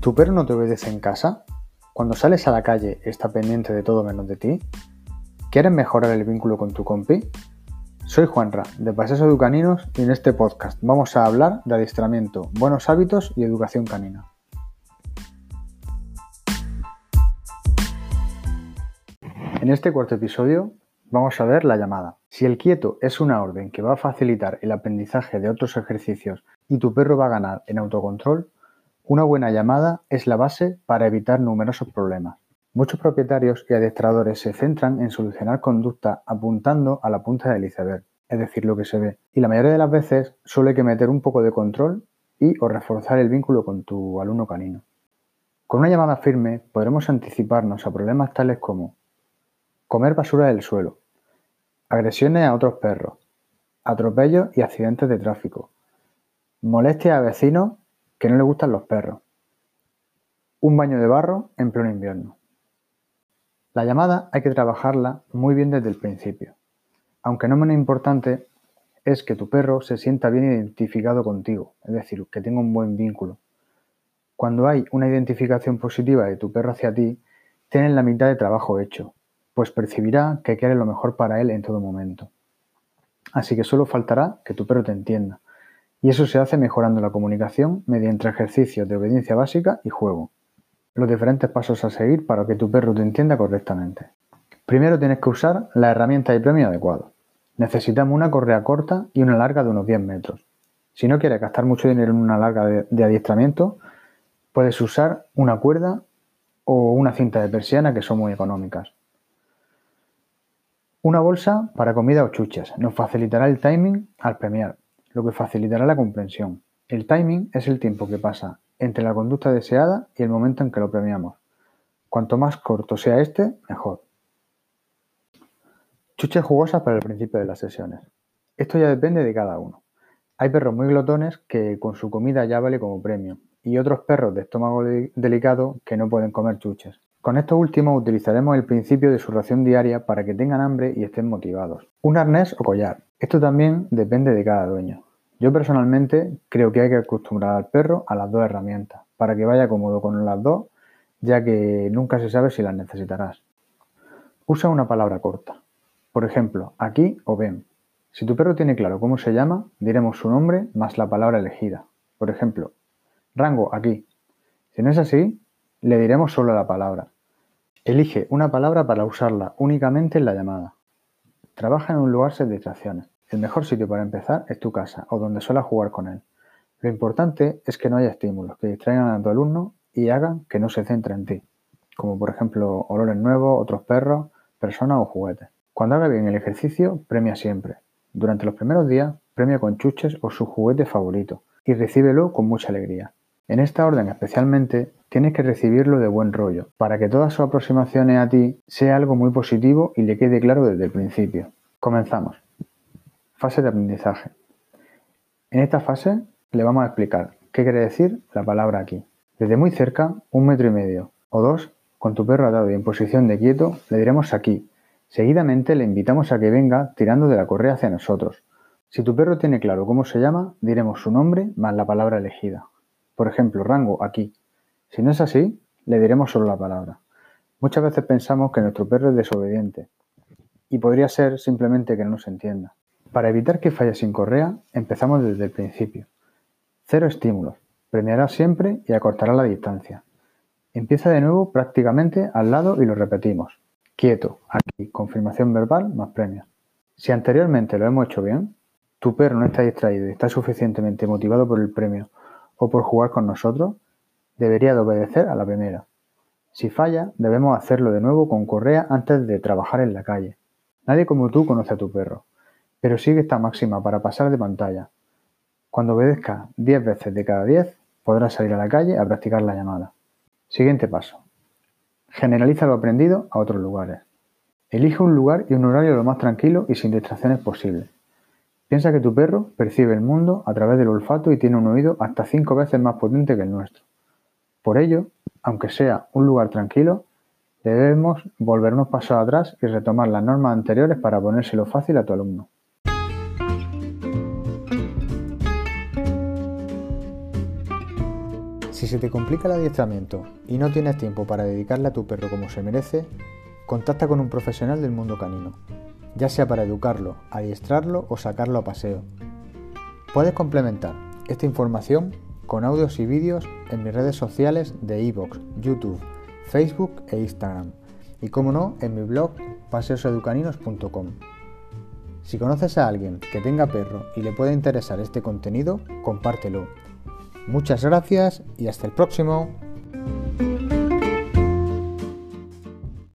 ¿Tu perro no te obedece en casa? Cuando sales a la calle está pendiente de todo menos de ti. ¿Quieres mejorar el vínculo con tu compi? Soy Juanra, de Paseos Educaninos, y en este podcast vamos a hablar de adiestramiento, buenos hábitos y educación canina. En este cuarto episodio vamos a ver la llamada. Si el quieto es una orden que va a facilitar el aprendizaje de otros ejercicios y tu perro va a ganar en autocontrol, una buena llamada es la base para evitar numerosos problemas. Muchos propietarios y adiestradores se centran en solucionar conducta apuntando a la punta del iceberg, es decir, lo que se ve, y la mayoría de las veces hay que meter un poco de control y o reforzar el vínculo con tu alumno canino. Con una llamada firme podremos anticiparnos a problemas tales como comer basura del suelo, agresiones a otros perros, atropellos y accidentes de tráfico, molestia a vecinos que no le gustan los perros, un baño de barro en pleno invierno. La llamada hay que trabajarla muy bien desde el principio. Aunque no menos importante es que tu perro se sienta bien identificado contigo, es decir, que tenga un buen vínculo. Cuando hay una identificación positiva de tu perro hacia ti, tienes la mitad de trabajo hecho, pues percibirá que quieres lo mejor para él en todo momento. Así que solo faltará que tu perro te entienda, y eso se hace mejorando la comunicación mediante ejercicios de obediencia básica y juego. Los diferentes pasos a seguir para que tu perro te entienda correctamente. Primero tienes que usar la herramienta de premio adecuado. Necesitamos una correa corta y una larga de unos 10 metros. Si no quieres gastar mucho dinero en una larga de, de adiestramiento, puedes usar una cuerda o una cinta de persiana que son muy económicas. Una bolsa para comida o chuches nos facilitará el timing al premiar, lo que facilitará la comprensión. El timing es el tiempo que pasa entre la conducta deseada y el momento en que lo premiamos. Cuanto más corto sea este, mejor. Chuches jugosas para el principio de las sesiones. Esto ya depende de cada uno. Hay perros muy glotones que con su comida ya vale como premio y otros perros de estómago delicado que no pueden comer chuches. Con estos últimos utilizaremos el principio de su ración diaria para que tengan hambre y estén motivados. Un arnés o collar. Esto también depende de cada dueño. Yo personalmente creo que hay que acostumbrar al perro a las dos herramientas para que vaya cómodo con las dos, ya que nunca se sabe si las necesitarás. Usa una palabra corta. Por ejemplo, aquí o ven. Si tu perro tiene claro cómo se llama, diremos su nombre más la palabra elegida. Por ejemplo, rango aquí. Si no es así, le diremos solo la palabra. Elige una palabra para usarla únicamente en la llamada. Trabaja en un lugar sin distracciones. El mejor sitio para empezar es tu casa o donde suelas jugar con él. Lo importante es que no haya estímulos que distraigan a tu alumno y hagan que no se centre en ti, como por ejemplo olores nuevos, otros perros, personas o juguetes. Cuando haga bien el ejercicio, premia siempre. Durante los primeros días, premia con chuches o su juguete favorito y recíbelo con mucha alegría. En esta orden especialmente tienes que recibirlo de buen rollo, para que todas sus aproximaciones a ti sea algo muy positivo y le quede claro desde el principio. Comenzamos. Fase de aprendizaje. En esta fase le vamos a explicar qué quiere decir la palabra aquí. Desde muy cerca, un metro y medio o dos, con tu perro atado y en posición de quieto, le diremos aquí. Seguidamente le invitamos a que venga tirando de la correa hacia nosotros. Si tu perro tiene claro cómo se llama, diremos su nombre más la palabra elegida. Por ejemplo, rango aquí. Si no es así, le diremos solo la palabra. Muchas veces pensamos que nuestro perro es desobediente y podría ser simplemente que no nos entienda. Para evitar que falle sin correa, empezamos desde el principio. Cero estímulos. Premiará siempre y acortará la distancia. Empieza de nuevo prácticamente al lado y lo repetimos. Quieto, aquí, confirmación verbal más premio. Si anteriormente lo hemos hecho bien, tu perro no está distraído y está suficientemente motivado por el premio o por jugar con nosotros, debería de obedecer a la primera. Si falla, debemos hacerlo de nuevo con correa antes de trabajar en la calle. Nadie como tú conoce a tu perro, pero sigue esta máxima para pasar de pantalla. Cuando obedezca 10 veces de cada 10, podrás salir a la calle a practicar la llamada. Siguiente paso. Generaliza lo aprendido a otros lugares. Elige un lugar y un horario lo más tranquilo y sin distracciones posible. Piensa que tu perro percibe el mundo a través del olfato y tiene un oído hasta cinco veces más potente que el nuestro. Por ello, aunque sea un lugar tranquilo, debemos volver unos pasos atrás y retomar las normas anteriores para ponérselo fácil a tu alumno. Si se te complica el adiestramiento y no tienes tiempo para dedicarle a tu perro como se merece, contacta con un profesional del mundo canino, ya sea para educarlo, adiestrarlo o sacarlo a paseo. Puedes complementar esta información con audios y vídeos en mis redes sociales de iVoox, YouTube, Facebook e Instagram y como no en mi blog paseoseducaninos.com. Si conoces a alguien que tenga perro y le pueda interesar este contenido, compártelo. Muchas gracias y hasta el próximo.